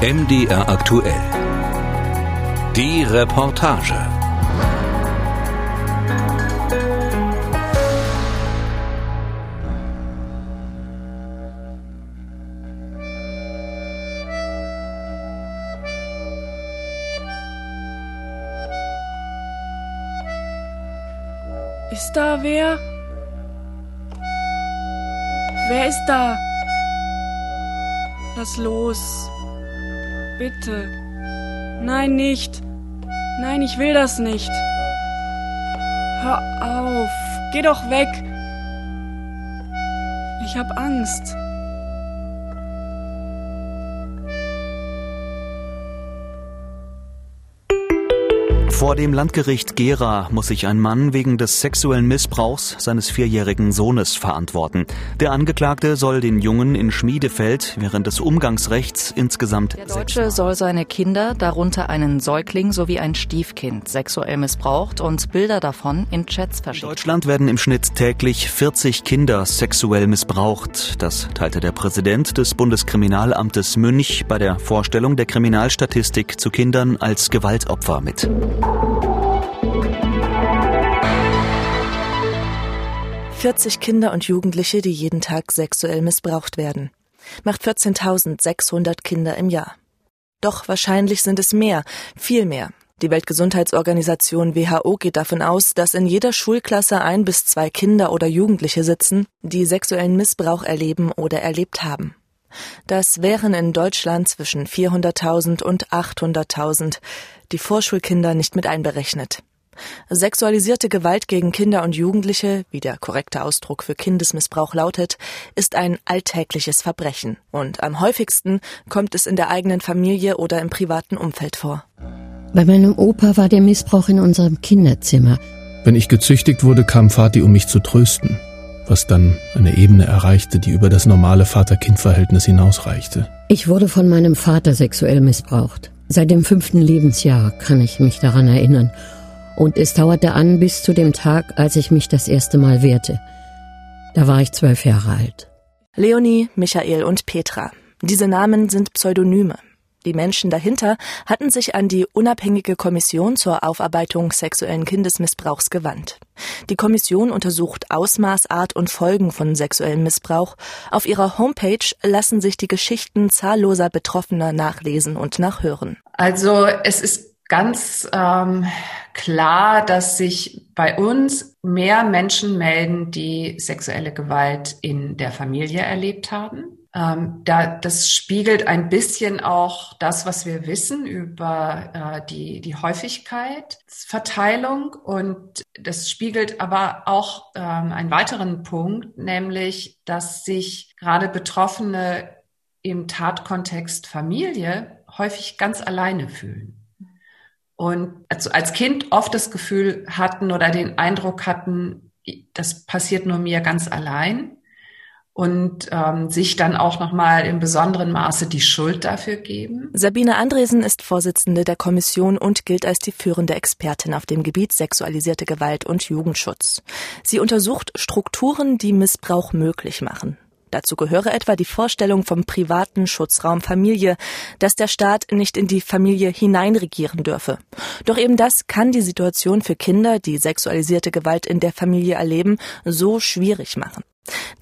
MDR aktuell. Die Reportage. Ist da wer? Wer ist da? Lass los. Bitte. Nein, nicht. Nein, ich will das nicht. Hör auf. Geh doch weg. Ich hab Angst. Vor dem Landgericht Gera muss sich ein Mann wegen des sexuellen Missbrauchs seines vierjährigen Sohnes verantworten. Der Angeklagte soll den Jungen in Schmiedefeld während des Umgangsrechts insgesamt Der Deutsche soll seine Kinder, darunter einen Säugling sowie ein Stiefkind, sexuell missbraucht und Bilder davon in Chats In verschickt. Deutschland werden im Schnitt täglich 40 Kinder sexuell missbraucht. Das teilte der Präsident des Bundeskriminalamtes Münch bei der Vorstellung der Kriminalstatistik zu Kindern als Gewaltopfer mit. 40 Kinder und Jugendliche, die jeden Tag sexuell missbraucht werden. Macht 14.600 Kinder im Jahr. Doch wahrscheinlich sind es mehr, viel mehr. Die Weltgesundheitsorganisation WHO geht davon aus, dass in jeder Schulklasse ein bis zwei Kinder oder Jugendliche sitzen, die sexuellen Missbrauch erleben oder erlebt haben. Das wären in Deutschland zwischen 400.000 und 800.000, die Vorschulkinder nicht mit einberechnet. Sexualisierte Gewalt gegen Kinder und Jugendliche, wie der korrekte Ausdruck für Kindesmissbrauch lautet, ist ein alltägliches Verbrechen und am häufigsten kommt es in der eigenen Familie oder im privaten Umfeld vor. Bei meinem Opa war der Missbrauch in unserem Kinderzimmer. Wenn ich gezüchtigt wurde, kam Vati, um mich zu trösten, was dann eine Ebene erreichte, die über das normale Vater-Kind-Verhältnis hinausreichte. Ich wurde von meinem Vater sexuell missbraucht. Seit dem fünften Lebensjahr kann ich mich daran erinnern. Und es dauerte an bis zu dem Tag, als ich mich das erste Mal wehrte. Da war ich zwölf Jahre alt. Leonie, Michael und Petra. Diese Namen sind Pseudonyme. Die Menschen dahinter hatten sich an die unabhängige Kommission zur Aufarbeitung sexuellen Kindesmissbrauchs gewandt. Die Kommission untersucht Ausmaß, Art und Folgen von sexuellem Missbrauch. Auf ihrer Homepage lassen sich die Geschichten zahlloser Betroffener nachlesen und nachhören. Also es ist ganz ähm, klar, dass sich bei uns mehr Menschen melden, die sexuelle Gewalt in der Familie erlebt haben. Ähm, da, das spiegelt ein bisschen auch das, was wir wissen über äh, die, die Häufigkeitsverteilung. Und das spiegelt aber auch ähm, einen weiteren Punkt, nämlich, dass sich gerade Betroffene im Tatkontext Familie häufig ganz alleine fühlen und als Kind oft das Gefühl hatten oder den Eindruck hatten, das passiert nur mir ganz allein und ähm, sich dann auch nochmal im besonderen Maße die Schuld dafür geben. Sabine Andresen ist Vorsitzende der Kommission und gilt als die führende Expertin auf dem Gebiet sexualisierte Gewalt und Jugendschutz. Sie untersucht Strukturen, die Missbrauch möglich machen. Dazu gehöre etwa die Vorstellung vom privaten Schutzraum Familie, dass der Staat nicht in die Familie hineinregieren dürfe. Doch eben das kann die Situation für Kinder, die sexualisierte Gewalt in der Familie erleben, so schwierig machen.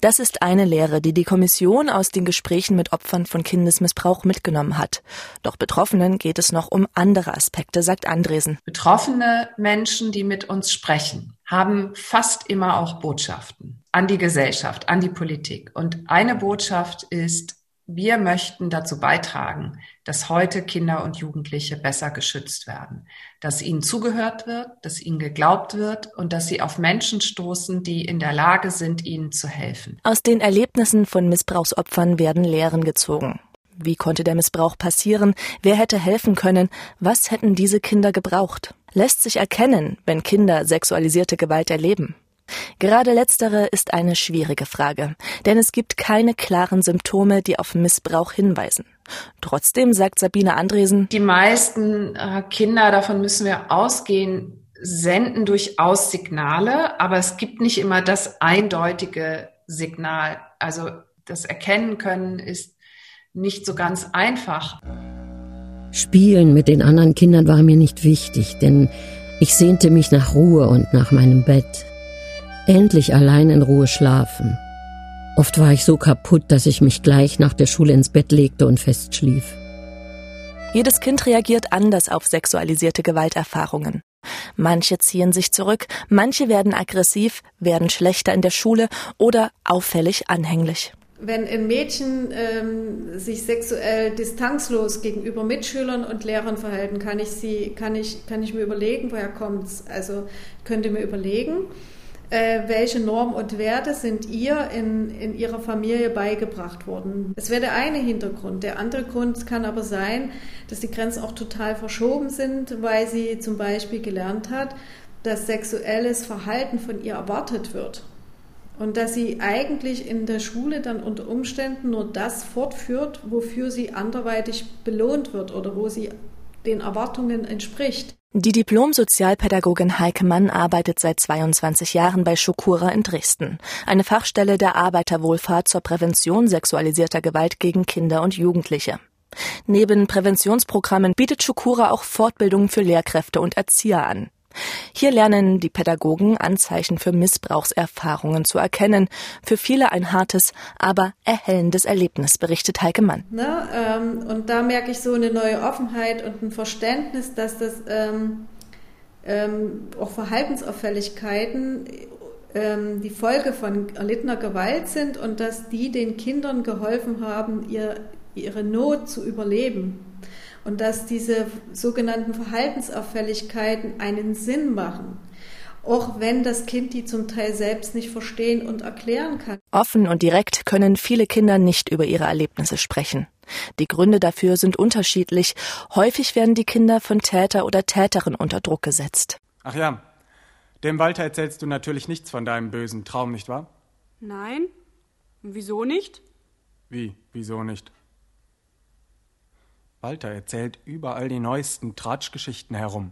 Das ist eine Lehre, die die Kommission aus den Gesprächen mit Opfern von Kindesmissbrauch mitgenommen hat. Doch Betroffenen geht es noch um andere Aspekte, sagt Andresen. Betroffene Menschen, die mit uns sprechen, haben fast immer auch Botschaften an die Gesellschaft, an die Politik. Und eine Botschaft ist, wir möchten dazu beitragen, dass heute Kinder und Jugendliche besser geschützt werden, dass ihnen zugehört wird, dass ihnen geglaubt wird und dass sie auf Menschen stoßen, die in der Lage sind, ihnen zu helfen. Aus den Erlebnissen von Missbrauchsopfern werden Lehren gezogen. Wie konnte der Missbrauch passieren? Wer hätte helfen können? Was hätten diese Kinder gebraucht? Lässt sich erkennen, wenn Kinder sexualisierte Gewalt erleben? Gerade letztere ist eine schwierige Frage, denn es gibt keine klaren Symptome, die auf Missbrauch hinweisen. Trotzdem sagt Sabine Andresen, Die meisten äh, Kinder, davon müssen wir ausgehen, senden durchaus Signale, aber es gibt nicht immer das eindeutige Signal. Also das Erkennen können ist nicht so ganz einfach. Spielen mit den anderen Kindern war mir nicht wichtig, denn ich sehnte mich nach Ruhe und nach meinem Bett. Endlich allein in Ruhe schlafen. Oft war ich so kaputt, dass ich mich gleich nach der Schule ins Bett legte und festschlief. Jedes Kind reagiert anders auf sexualisierte Gewalterfahrungen. Manche ziehen sich zurück, manche werden aggressiv, werden schlechter in der Schule oder auffällig anhänglich. Wenn ein Mädchen ähm, sich sexuell distanzlos gegenüber Mitschülern und Lehrern verhalten, kann ich sie, kann ich, kann ich mir überlegen, woher kommt's. Also könnte mir überlegen, äh, welche Normen und Werte sind ihr in, in ihrer Familie beigebracht worden. Das wäre der eine Hintergrund. Der andere Grund kann aber sein, dass die Grenzen auch total verschoben sind, weil sie zum Beispiel gelernt hat, dass sexuelles Verhalten von ihr erwartet wird. Und dass sie eigentlich in der Schule dann unter Umständen nur das fortführt, wofür sie anderweitig belohnt wird oder wo sie den Erwartungen entspricht. Die Diplom-Sozialpädagogin Heike Mann arbeitet seit 22 Jahren bei Schokura in Dresden, eine Fachstelle der Arbeiterwohlfahrt zur Prävention sexualisierter Gewalt gegen Kinder und Jugendliche. Neben Präventionsprogrammen bietet Schokura auch Fortbildungen für Lehrkräfte und Erzieher an. Hier lernen die Pädagogen Anzeichen für Missbrauchserfahrungen zu erkennen. Für viele ein hartes, aber erhellendes Erlebnis, berichtet Heike Mann. Na, ähm, und da merke ich so eine neue Offenheit und ein Verständnis, dass das ähm, ähm, auch Verhaltensauffälligkeiten ähm, die Folge von erlittener Gewalt sind und dass die den Kindern geholfen haben, ihr, ihre Not zu überleben und dass diese sogenannten Verhaltensauffälligkeiten einen Sinn machen. Auch wenn das Kind die zum Teil selbst nicht verstehen und erklären kann. Offen und direkt können viele Kinder nicht über ihre Erlebnisse sprechen. Die Gründe dafür sind unterschiedlich. Häufig werden die Kinder von Täter oder Täterin unter Druck gesetzt. Ach ja, dem Walter erzählst du natürlich nichts von deinem bösen Traum, nicht wahr? Nein. Wieso nicht? Wie, wieso nicht? Walter erzählt überall die neuesten Tratschgeschichten herum.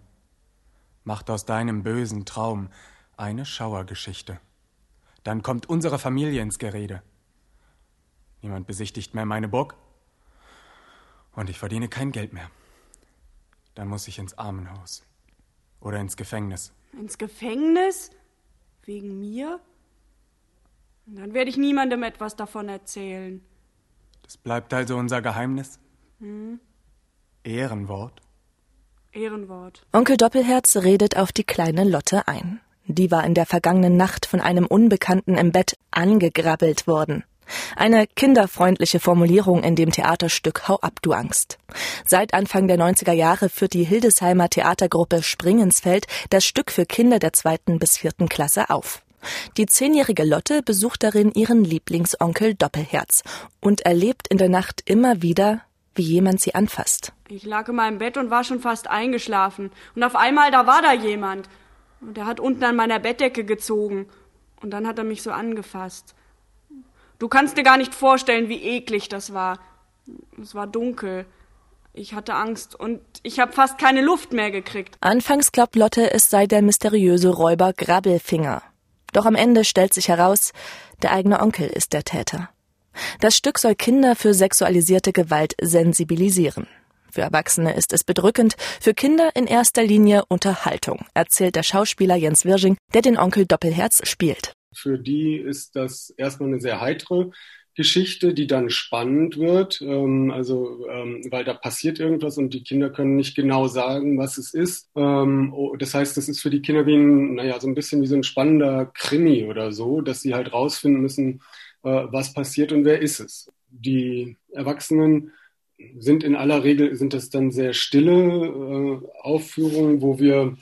Macht aus deinem bösen Traum eine Schauergeschichte. Dann kommt unsere Familie ins Gerede. Niemand besichtigt mehr meine Burg. Und ich verdiene kein Geld mehr. Dann muss ich ins Armenhaus. Oder ins Gefängnis. Ins Gefängnis? Wegen mir? Und dann werde ich niemandem etwas davon erzählen. Das bleibt also unser Geheimnis? Hm. Ehrenwort? Ehrenwort. Onkel Doppelherz redet auf die kleine Lotte ein. Die war in der vergangenen Nacht von einem Unbekannten im Bett angegrabbelt worden. Eine kinderfreundliche Formulierung in dem Theaterstück Hau ab, du Angst. Seit Anfang der 90er Jahre führt die Hildesheimer Theatergruppe Springensfeld das Stück für Kinder der zweiten bis vierten Klasse auf. Die zehnjährige Lotte besucht darin ihren Lieblingsonkel Doppelherz und erlebt in der Nacht immer wieder, wie jemand sie anfasst. Ich lag in meinem Bett und war schon fast eingeschlafen. Und auf einmal, da war da jemand. Und er hat unten an meiner Bettdecke gezogen. Und dann hat er mich so angefasst. Du kannst dir gar nicht vorstellen, wie eklig das war. Es war dunkel. Ich hatte Angst und ich habe fast keine Luft mehr gekriegt. Anfangs glaubt Lotte, es sei der mysteriöse Räuber Grabbelfinger. Doch am Ende stellt sich heraus, der eigene Onkel ist der Täter. Das Stück soll Kinder für sexualisierte Gewalt sensibilisieren. Für Erwachsene ist es bedrückend, für Kinder in erster Linie Unterhaltung, erzählt der Schauspieler Jens Wirsching, der den Onkel Doppelherz spielt. Für die ist das erstmal eine sehr heitere Geschichte, die dann spannend wird, ähm, also ähm, weil da passiert irgendwas und die Kinder können nicht genau sagen, was es ist. Ähm, oh, das heißt, das ist für die Kinder wie ein, naja, so ein bisschen wie so ein spannender Krimi oder so, dass sie halt rausfinden müssen, was passiert und wer ist es. Die Erwachsenen sind in aller Regel, sind das dann sehr stille äh, Aufführungen, wo wir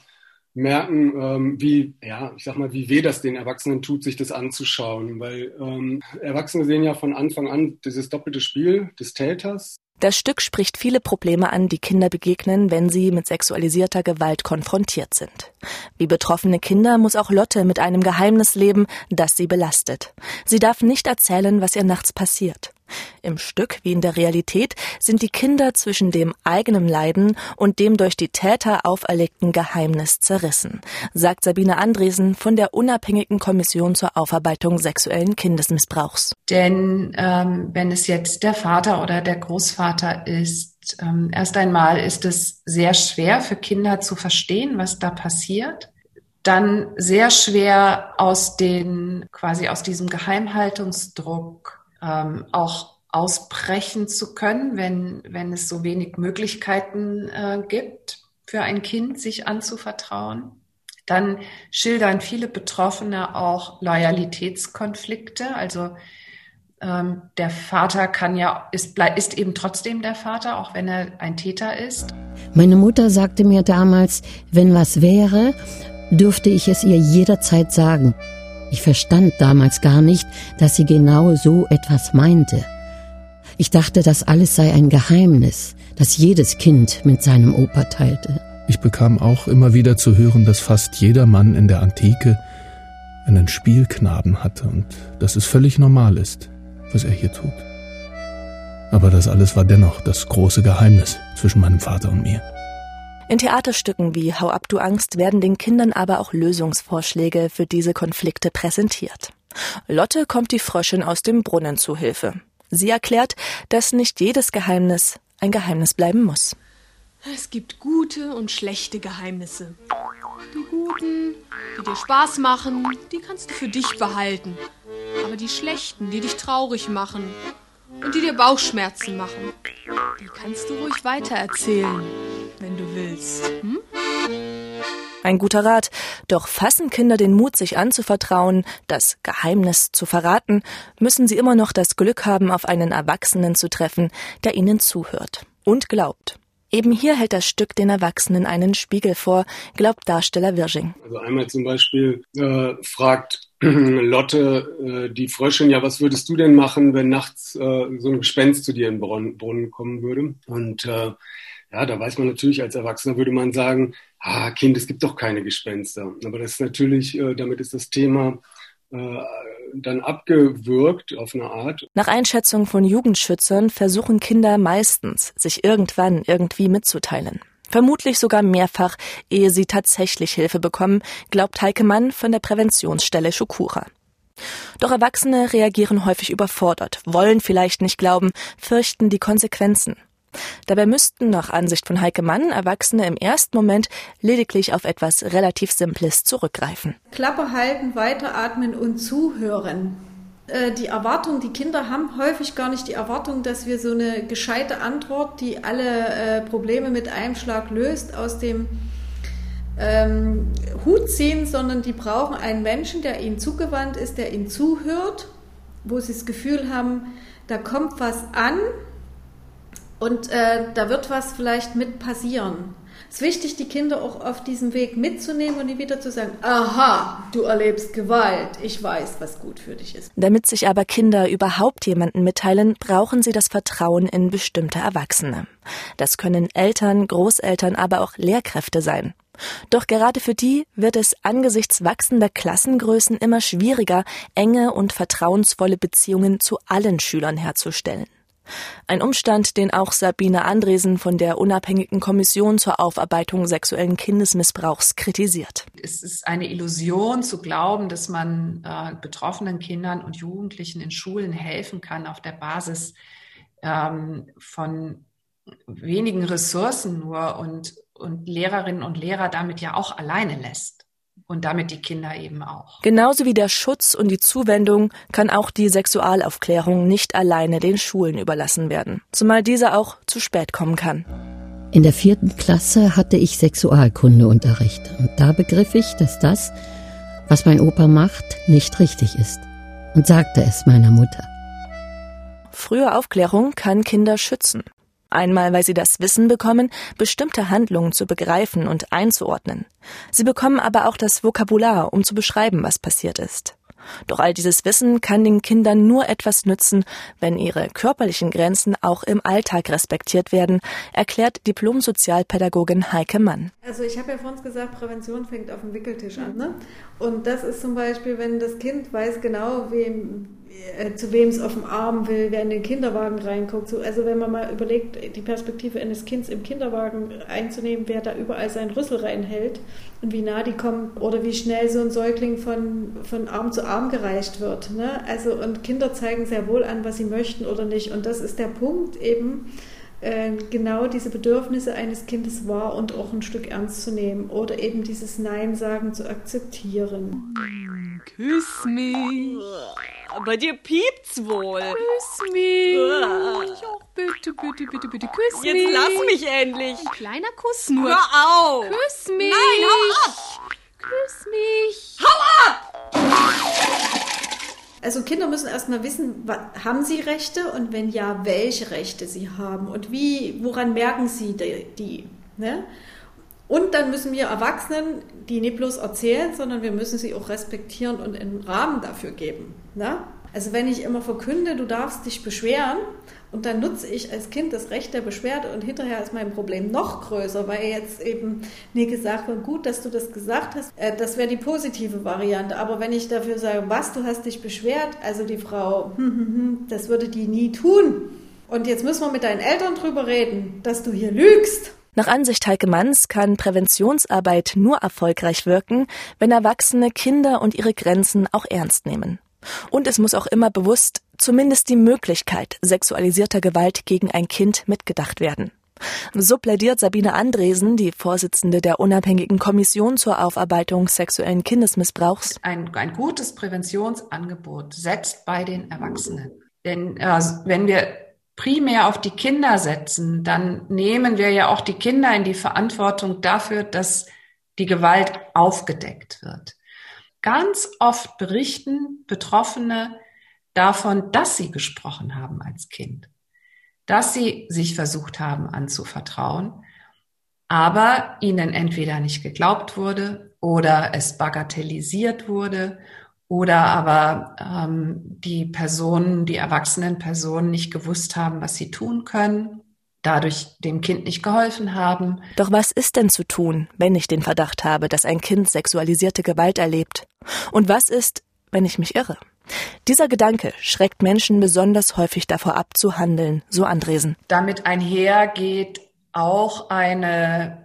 merken, ähm, wie, ja, ich sag mal, wie weh das den Erwachsenen tut, sich das anzuschauen. Weil ähm, Erwachsene sehen ja von Anfang an dieses doppelte Spiel des Täters. Das Stück spricht viele Probleme an, die Kinder begegnen, wenn sie mit sexualisierter Gewalt konfrontiert sind. Wie betroffene Kinder muss auch Lotte mit einem Geheimnis leben, das sie belastet. Sie darf nicht erzählen, was ihr nachts passiert. Im Stück wie in der Realität sind die Kinder zwischen dem eigenen Leiden und dem durch die Täter auferlegten Geheimnis zerrissen, sagt Sabine Andresen von der unabhängigen Kommission zur Aufarbeitung sexuellen Kindesmissbrauchs. Denn ähm, wenn es jetzt der Vater oder der Großvater ist, ähm, erst einmal ist es sehr schwer für Kinder zu verstehen, was da passiert. Dann sehr schwer aus den, quasi aus diesem Geheimhaltungsdruck ähm, auch ausbrechen zu können, wenn, wenn es so wenig Möglichkeiten äh, gibt für ein Kind, sich anzuvertrauen. Dann schildern viele Betroffene auch Loyalitätskonflikte. Also ähm, der Vater kann ja, ist, ist eben trotzdem der Vater, auch wenn er ein Täter ist. Meine Mutter sagte mir damals, wenn was wäre, dürfte ich es ihr jederzeit sagen. Ich verstand damals gar nicht, dass sie genau so etwas meinte. Ich dachte, das alles sei ein Geheimnis, das jedes Kind mit seinem Opa teilte. Ich bekam auch immer wieder zu hören, dass fast jeder Mann in der Antike einen Spielknaben hatte und dass es völlig normal ist, was er hier tut. Aber das alles war dennoch das große Geheimnis zwischen meinem Vater und mir. In Theaterstücken wie Hau ab, du Angst werden den Kindern aber auch Lösungsvorschläge für diese Konflikte präsentiert. Lotte kommt die Fröschin aus dem Brunnen zu Hilfe. Sie erklärt, dass nicht jedes Geheimnis ein Geheimnis bleiben muss. Es gibt gute und schlechte Geheimnisse. Die guten, die dir Spaß machen, die kannst du für dich behalten. Aber die schlechten, die dich traurig machen und die dir Bauchschmerzen machen, die kannst du ruhig weitererzählen, wenn du willst. Hm? Ein guter Rat. Doch fassen Kinder den Mut, sich anzuvertrauen, das Geheimnis zu verraten, müssen sie immer noch das Glück haben, auf einen Erwachsenen zu treffen, der ihnen zuhört und glaubt. Eben hier hält das Stück den Erwachsenen einen Spiegel vor, glaubt Darsteller Wirsching. Also einmal zum Beispiel äh, fragt Lotte äh, die Fröschin, ja, was würdest du denn machen, wenn nachts äh, so ein Gespenst zu dir in den Brunnen kommen würde? Und äh, ja, da weiß man natürlich, als Erwachsener würde man sagen, ah, Kind, es gibt doch keine Gespenster. Aber das ist natürlich, äh, damit ist das Thema äh, dann abgewürgt auf eine Art. Nach Einschätzung von Jugendschützern versuchen Kinder meistens, sich irgendwann irgendwie mitzuteilen. Vermutlich sogar mehrfach, ehe sie tatsächlich Hilfe bekommen, glaubt Heike Mann von der Präventionsstelle Schukura. Doch Erwachsene reagieren häufig überfordert, wollen vielleicht nicht glauben, fürchten die Konsequenzen. Dabei müssten nach Ansicht von Heike Mann Erwachsene im ersten Moment lediglich auf etwas relativ Simples zurückgreifen. Klappe halten, weiteratmen und zuhören. Äh, die Erwartung, die Kinder haben häufig gar nicht die Erwartung, dass wir so eine gescheite Antwort, die alle äh, Probleme mit einem Schlag löst, aus dem ähm, Hut ziehen, sondern die brauchen einen Menschen, der ihnen zugewandt ist, der ihnen zuhört, wo sie das Gefühl haben, da kommt was an, und äh, da wird was vielleicht mit passieren. Es ist wichtig, die Kinder auch auf diesem Weg mitzunehmen und nie wieder zu sagen, aha, du erlebst Gewalt, ich weiß, was gut für dich ist. Damit sich aber Kinder überhaupt jemanden mitteilen, brauchen sie das Vertrauen in bestimmte Erwachsene. Das können Eltern, Großeltern, aber auch Lehrkräfte sein. Doch gerade für die wird es angesichts wachsender Klassengrößen immer schwieriger, enge und vertrauensvolle Beziehungen zu allen Schülern herzustellen. Ein Umstand, den auch Sabine Andresen von der unabhängigen Kommission zur Aufarbeitung sexuellen Kindesmissbrauchs kritisiert. Es ist eine Illusion zu glauben, dass man äh, betroffenen Kindern und Jugendlichen in Schulen helfen kann auf der Basis ähm, von wenigen Ressourcen nur und, und Lehrerinnen und Lehrer damit ja auch alleine lässt und damit die Kinder eben auch. Genauso wie der Schutz und die Zuwendung kann auch die Sexualaufklärung nicht alleine den Schulen überlassen werden, zumal diese auch zu spät kommen kann. In der vierten Klasse hatte ich Sexualkundeunterricht und da begriff ich, dass das, was mein Opa macht, nicht richtig ist und sagte es meiner Mutter. Frühe Aufklärung kann Kinder schützen. Einmal, weil sie das Wissen bekommen, bestimmte Handlungen zu begreifen und einzuordnen. Sie bekommen aber auch das Vokabular, um zu beschreiben, was passiert ist. Doch all dieses Wissen kann den Kindern nur etwas nützen, wenn ihre körperlichen Grenzen auch im Alltag respektiert werden, erklärt Diplom-Sozialpädagogin Heike Mann. Also ich habe ja vorhin gesagt, Prävention fängt auf dem Wickeltisch an. Ne? Und das ist zum Beispiel, wenn das Kind weiß genau, wem, zu wem es auf dem Arm will, wer in den Kinderwagen reinguckt. So, also wenn man mal überlegt, die Perspektive eines Kindes im Kinderwagen einzunehmen, wer da überall seinen Rüssel reinhält und wie nah die kommen oder wie schnell so ein Säugling von, von Arm zu Arm gereicht wird. Ne? Also und Kinder zeigen sehr wohl an, was sie möchten oder nicht. Und das ist der Punkt eben, äh, genau diese Bedürfnisse eines Kindes wahr und auch ein Stück ernst zu nehmen oder eben dieses Nein sagen zu akzeptieren. Küss mich. Bei dir piept's wohl. Küss mich. Ach, bitte, bitte, bitte, bitte, küss Jetzt mich. lass mich endlich. Ein kleiner Kuss nur. Hör auf. Küss mich. Nein, hau ab. Küss mich. Hau ab! Also Kinder müssen erstmal wissen, haben sie Rechte und wenn ja, welche Rechte sie haben und wie, woran merken sie die. die ne? Und dann müssen wir Erwachsenen die nicht bloß erzählen, sondern wir müssen sie auch respektieren und einen Rahmen dafür geben. Ne? Also wenn ich immer verkünde, du darfst dich beschweren und dann nutze ich als Kind das Recht der Beschwerde und hinterher ist mein Problem noch größer, weil jetzt eben nie gesagt wird, gut, dass du das gesagt hast, äh, das wäre die positive Variante. Aber wenn ich dafür sage, was, du hast dich beschwert, also die Frau, hm, hm, hm, das würde die nie tun. Und jetzt müssen wir mit deinen Eltern drüber reden, dass du hier lügst. Nach Ansicht Heike Manns kann Präventionsarbeit nur erfolgreich wirken, wenn Erwachsene Kinder und ihre Grenzen auch ernst nehmen. Und es muss auch immer bewusst zumindest die Möglichkeit sexualisierter Gewalt gegen ein Kind mitgedacht werden. So plädiert Sabine Andresen, die Vorsitzende der unabhängigen Kommission zur Aufarbeitung sexuellen Kindesmissbrauchs. Ein, ein gutes Präventionsangebot setzt bei den Erwachsenen. Denn äh, wenn wir primär auf die Kinder setzen, dann nehmen wir ja auch die Kinder in die Verantwortung dafür, dass die Gewalt aufgedeckt wird. Ganz oft berichten Betroffene davon, dass sie gesprochen haben als Kind, dass sie sich versucht haben anzuvertrauen, aber ihnen entweder nicht geglaubt wurde oder es bagatellisiert wurde oder aber ähm, die Personen, die erwachsenen Personen nicht gewusst haben, was sie tun können, dadurch dem Kind nicht geholfen haben. Doch was ist denn zu tun, wenn ich den Verdacht habe, dass ein Kind sexualisierte Gewalt erlebt? Und was ist, wenn ich mich irre? Dieser Gedanke schreckt Menschen besonders häufig davor ab, zu handeln, so Andresen. Damit einhergeht auch eine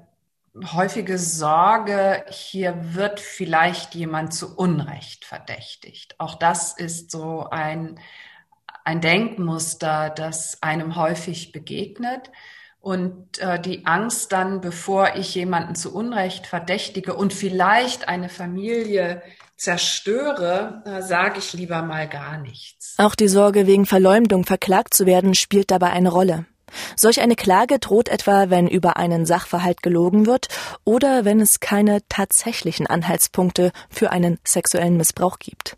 häufige Sorge, hier wird vielleicht jemand zu Unrecht verdächtigt. Auch das ist so ein, ein Denkmuster, das einem häufig begegnet. Und äh, die Angst dann, bevor ich jemanden zu Unrecht verdächtige und vielleicht eine Familie zerstöre, äh, sage ich lieber mal gar nichts. Auch die Sorge, wegen Verleumdung verklagt zu werden, spielt dabei eine Rolle. Solch eine Klage droht etwa, wenn über einen Sachverhalt gelogen wird oder wenn es keine tatsächlichen Anhaltspunkte für einen sexuellen Missbrauch gibt.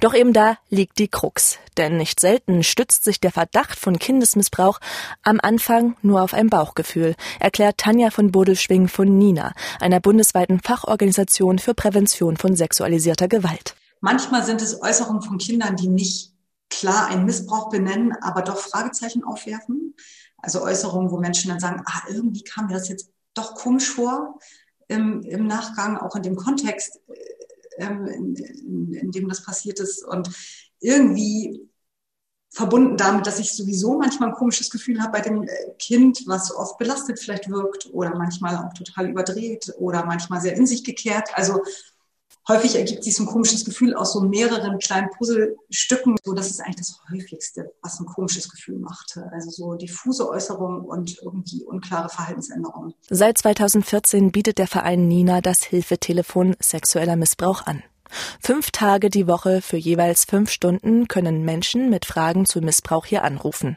Doch eben da liegt die Krux, denn nicht selten stützt sich der Verdacht von Kindesmissbrauch am Anfang nur auf ein Bauchgefühl, erklärt Tanja von Bodelschwing von NINA, einer bundesweiten Fachorganisation für Prävention von sexualisierter Gewalt. Manchmal sind es Äußerungen von Kindern, die nicht klar einen Missbrauch benennen, aber doch Fragezeichen aufwerfen. Also Äußerungen, wo Menschen dann sagen, ah, irgendwie kam mir das jetzt doch komisch vor im, im Nachgang, auch in dem Kontext, ähm, in, in, in dem das passiert ist. Und irgendwie verbunden damit, dass ich sowieso manchmal ein komisches Gefühl habe bei dem äh, Kind, was oft belastet vielleicht wirkt oder manchmal auch total überdreht oder manchmal sehr in sich gekehrt. Also häufig ergibt sich so ein komisches Gefühl aus so mehreren kleinen Puzzlestücken. So, das ist eigentlich das häufigste, was ein komisches Gefühl macht. Also so diffuse Äußerungen und irgendwie unklare Verhaltensänderungen. Seit 2014 bietet der Verein Nina das Hilfetelefon sexueller Missbrauch an. Fünf Tage die Woche für jeweils fünf Stunden können Menschen mit Fragen zu Missbrauch hier anrufen.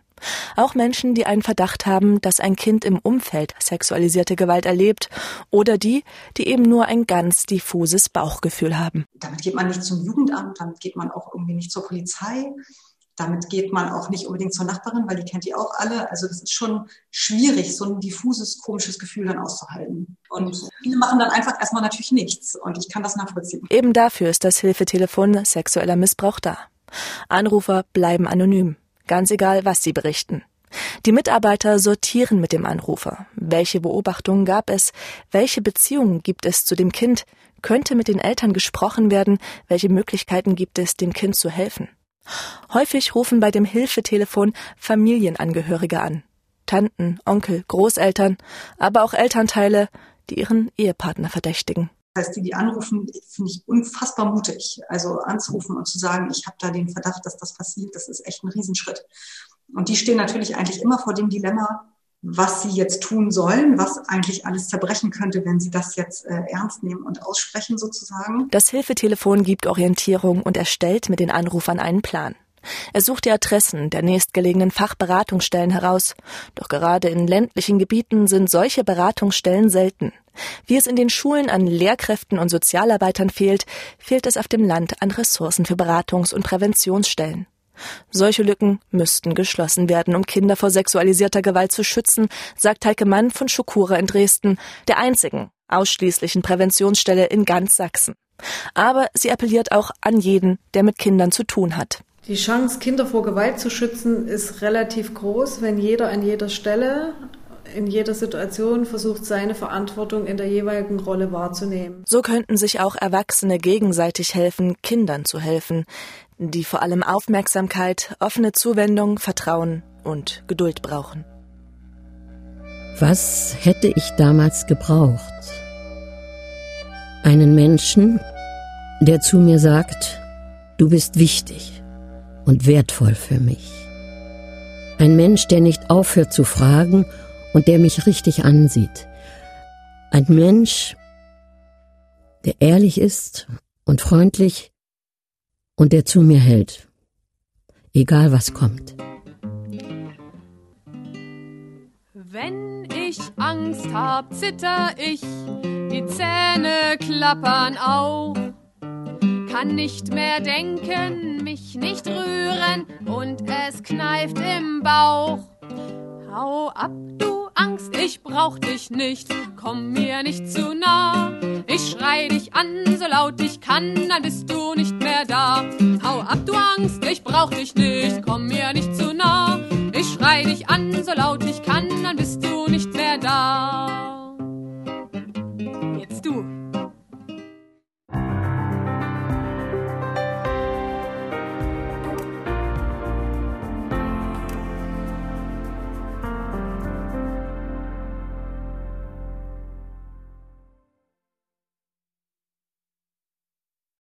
Auch Menschen, die einen Verdacht haben, dass ein Kind im Umfeld sexualisierte Gewalt erlebt oder die, die eben nur ein ganz diffuses Bauchgefühl haben. Damit geht man nicht zum Jugendamt, damit geht man auch irgendwie nicht zur Polizei, damit geht man auch nicht unbedingt zur Nachbarin, weil die kennt die auch alle. Also das ist schon schwierig, so ein diffuses, komisches Gefühl dann auszuhalten. Und viele machen dann einfach erstmal natürlich nichts und ich kann das nachvollziehen. Eben dafür ist das Hilfetelefon sexueller Missbrauch da. Anrufer bleiben anonym. Ganz egal, was sie berichten. Die Mitarbeiter sortieren mit dem Anrufer. Welche Beobachtungen gab es? Welche Beziehungen gibt es zu dem Kind? Könnte mit den Eltern gesprochen werden? Welche Möglichkeiten gibt es, dem Kind zu helfen? Häufig rufen bei dem Hilfetelefon Familienangehörige an. Tanten, Onkel, Großeltern, aber auch Elternteile, die ihren Ehepartner verdächtigen. Heißt, die, die anrufen, finde ich unfassbar mutig. Also anzurufen und zu sagen, ich habe da den Verdacht, dass das passiert, das ist echt ein Riesenschritt. Und die stehen natürlich eigentlich immer vor dem Dilemma, was sie jetzt tun sollen, was eigentlich alles zerbrechen könnte, wenn sie das jetzt äh, ernst nehmen und aussprechen sozusagen. Das Hilfetelefon gibt Orientierung und erstellt mit den Anrufern einen Plan. Er sucht die Adressen der nächstgelegenen Fachberatungsstellen heraus. Doch gerade in ländlichen Gebieten sind solche Beratungsstellen selten. Wie es in den Schulen an Lehrkräften und Sozialarbeitern fehlt, fehlt es auf dem Land an Ressourcen für Beratungs- und Präventionsstellen. Solche Lücken müssten geschlossen werden, um Kinder vor sexualisierter Gewalt zu schützen, sagt Heike Mann von Schukura in Dresden, der einzigen ausschließlichen Präventionsstelle in ganz Sachsen. Aber sie appelliert auch an jeden, der mit Kindern zu tun hat. Die Chance, Kinder vor Gewalt zu schützen, ist relativ groß, wenn jeder an jeder Stelle in jeder Situation versucht, seine Verantwortung in der jeweiligen Rolle wahrzunehmen. So könnten sich auch Erwachsene gegenseitig helfen, Kindern zu helfen die vor allem Aufmerksamkeit, offene Zuwendung, Vertrauen und Geduld brauchen. Was hätte ich damals gebraucht? Einen Menschen, der zu mir sagt, du bist wichtig und wertvoll für mich. Ein Mensch, der nicht aufhört zu fragen und der mich richtig ansieht. Ein Mensch, der ehrlich ist und freundlich und der zu mir hält, egal was kommt. Wenn ich Angst hab, zitter ich, die Zähne klappern auch, kann nicht mehr denken, mich nicht rühren und es kneift im Bauch. Hau ab, du Angst, ich brauch dich nicht, komm mir nicht zu nah. Ich schrei dich an, so laut ich kann, dann bist du nicht mehr da. Hau ab, du Angst, ich brauch dich nicht, komm mir nicht zu nah. Ich schrei dich an, so laut